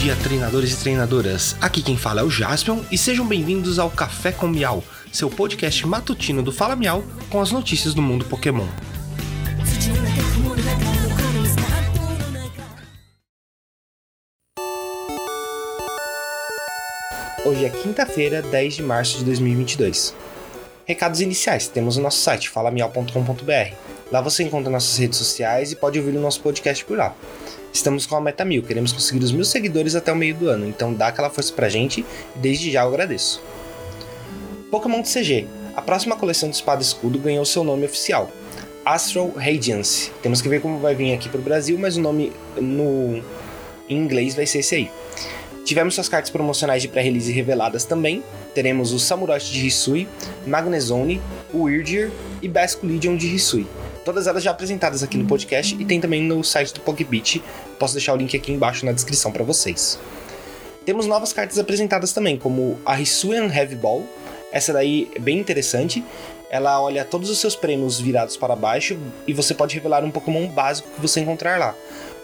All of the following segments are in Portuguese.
dia, treinadores e treinadoras. Aqui quem fala é o Jaspion e sejam bem-vindos ao Café com Miau, seu podcast matutino do Fala Miau com as notícias do mundo Pokémon. Hoje é quinta-feira, 10 de março de 2022. Recados iniciais: temos o nosso site falamial.com.br. Lá você encontra nossas redes sociais e pode ouvir o nosso podcast por lá. Estamos com a meta mil, queremos conseguir os mil seguidores até o meio do ano, então dá aquela força pra gente e desde já eu agradeço. Pokémon CG. A próxima coleção de Espada e Escudo ganhou seu nome oficial, Astral Radiance. Temos que ver como vai vir aqui pro Brasil, mas o nome no em inglês vai ser esse aí. Tivemos suas cartas promocionais de pré-release reveladas também. Teremos o Samurott de Hisui, Magnezone, o Weirdier e Basco Legion de Hisui. Todas elas já apresentadas aqui no podcast e tem também no site do Pokebeat. Posso deixar o link aqui embaixo na descrição para vocês. Temos novas cartas apresentadas também, como a Hisuian Heavy Ball. Essa daí é bem interessante. Ela olha todos os seus prêmios virados para baixo e você pode revelar um Pokémon básico que você encontrar lá.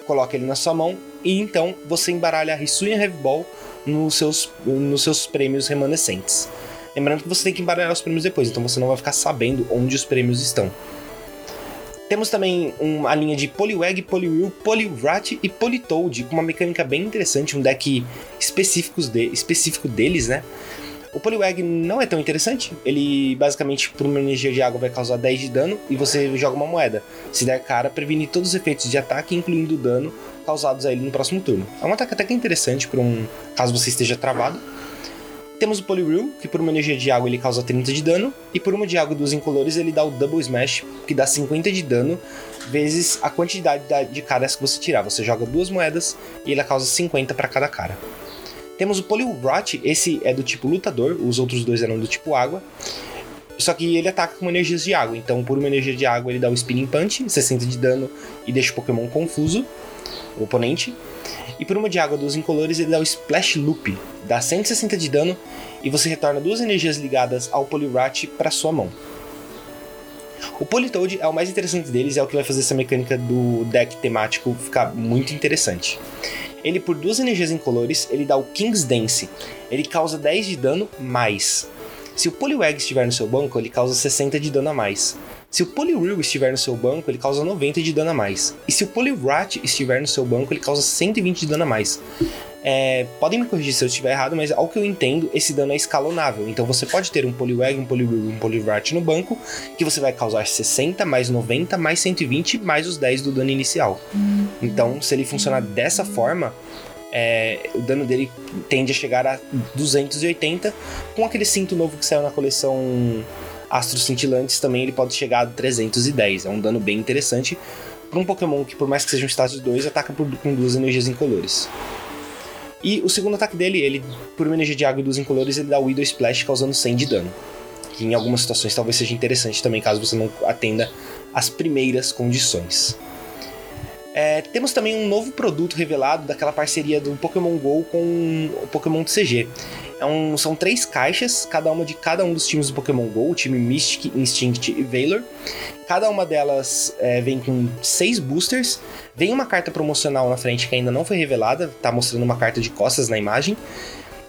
Coloca ele na sua mão e então você embaralha a Hisuian Heavy Ball nos seus, nos seus prêmios remanescentes. Lembrando que você tem que embaralhar os prêmios depois, então você não vai ficar sabendo onde os prêmios estão. Temos também uma linha de Poliwag, Poliwhirl, Poliwrath e Politoad, com uma mecânica bem interessante, um deck específicos de, específico deles, né? O Poliwag não é tão interessante, ele basicamente por uma energia de água vai causar 10 de dano e você joga uma moeda. Se der cara, previne todos os efeitos de ataque, incluindo o dano causados a ele no próximo turno. É um ataque até que interessante para um caso você esteja travado. Temos o Poliwhirl, que por uma energia de água ele causa 30 de dano, e por uma de água dos incolores ele dá o Double Smash, que dá 50 de dano, vezes a quantidade de caras que você tirar. Você joga duas moedas e ele causa 50 para cada cara. Temos o Poliwrath, esse é do tipo lutador, os outros dois eram do tipo água. Só que ele ataca com energias de água, então por uma energia de água ele dá o Spinning Punch, 60 de dano e deixa o Pokémon confuso, o oponente. E por uma de água dos incolores ele dá o Splash Loop, dá 160 de dano e você retorna duas energias ligadas ao Poliwrath para sua mão. O Politoad é o mais interessante deles, é o que vai fazer essa mecânica do deck temático ficar muito interessante. Ele por duas energias incolores, ele dá o King's Dance. Ele causa 10 de dano mais. Se o Poliwag estiver no seu banco, ele causa 60 de dano a mais. Se o Poliwhirl estiver no seu banco, ele causa 90 de dano a mais. E se o Poliwrath estiver no seu banco, ele causa 120 de dano a mais. É, podem me corrigir se eu estiver errado, mas ao que eu entendo, esse dano é escalonável. Então você pode ter um Poliwag, um Poliwhirl e um Poliwrath no banco, que você vai causar 60, mais 90, mais 120, mais os 10 do dano inicial. Então, se ele funcionar dessa forma, é, o dano dele tende a chegar a 280, com aquele cinto novo que saiu na coleção Astros Cintilantes também ele pode chegar a 310. É um dano bem interessante para um Pokémon que, por mais que seja um status 2, ataca por, com duas energias incolores. E o segundo ataque dele, ele, por uma energia de água e duas incolores, ele dá Widow Splash causando 100 de dano. Que em algumas situações talvez seja interessante também, caso você não atenda as primeiras condições. É, temos também um novo produto revelado daquela parceria do Pokémon GO com o Pokémon CG. É um, são três caixas, cada uma de cada um dos times do Pokémon GO, o time Mystic, Instinct e Valor. Cada uma delas é, vem com seis boosters. Vem uma carta promocional na frente que ainda não foi revelada, tá mostrando uma carta de costas na imagem.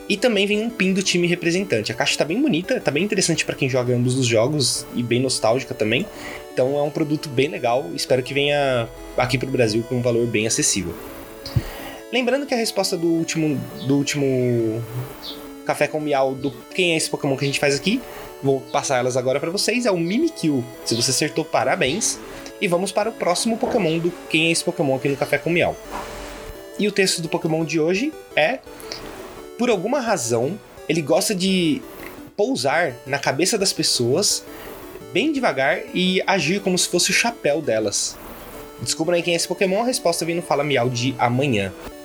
E também vem um pin do time representante. A caixa tá bem bonita, tá bem interessante para quem joga ambos os jogos e bem nostálgica também. Então é um produto bem legal, espero que venha aqui pro Brasil com um valor bem acessível. Lembrando que a resposta do último, do último Café com Miau do quem é esse Pokémon que a gente faz aqui. Vou passar elas agora para vocês. É o Mimikyu. Se você acertou, parabéns. E vamos para o próximo Pokémon do quem é esse Pokémon aqui no Café com Miau. E o texto do Pokémon de hoje é: Por alguma razão, ele gosta de pousar na cabeça das pessoas bem devagar e agir como se fosse o chapéu delas. Descubra aí quem é esse Pokémon, a resposta vem no Fala Miau de amanhã.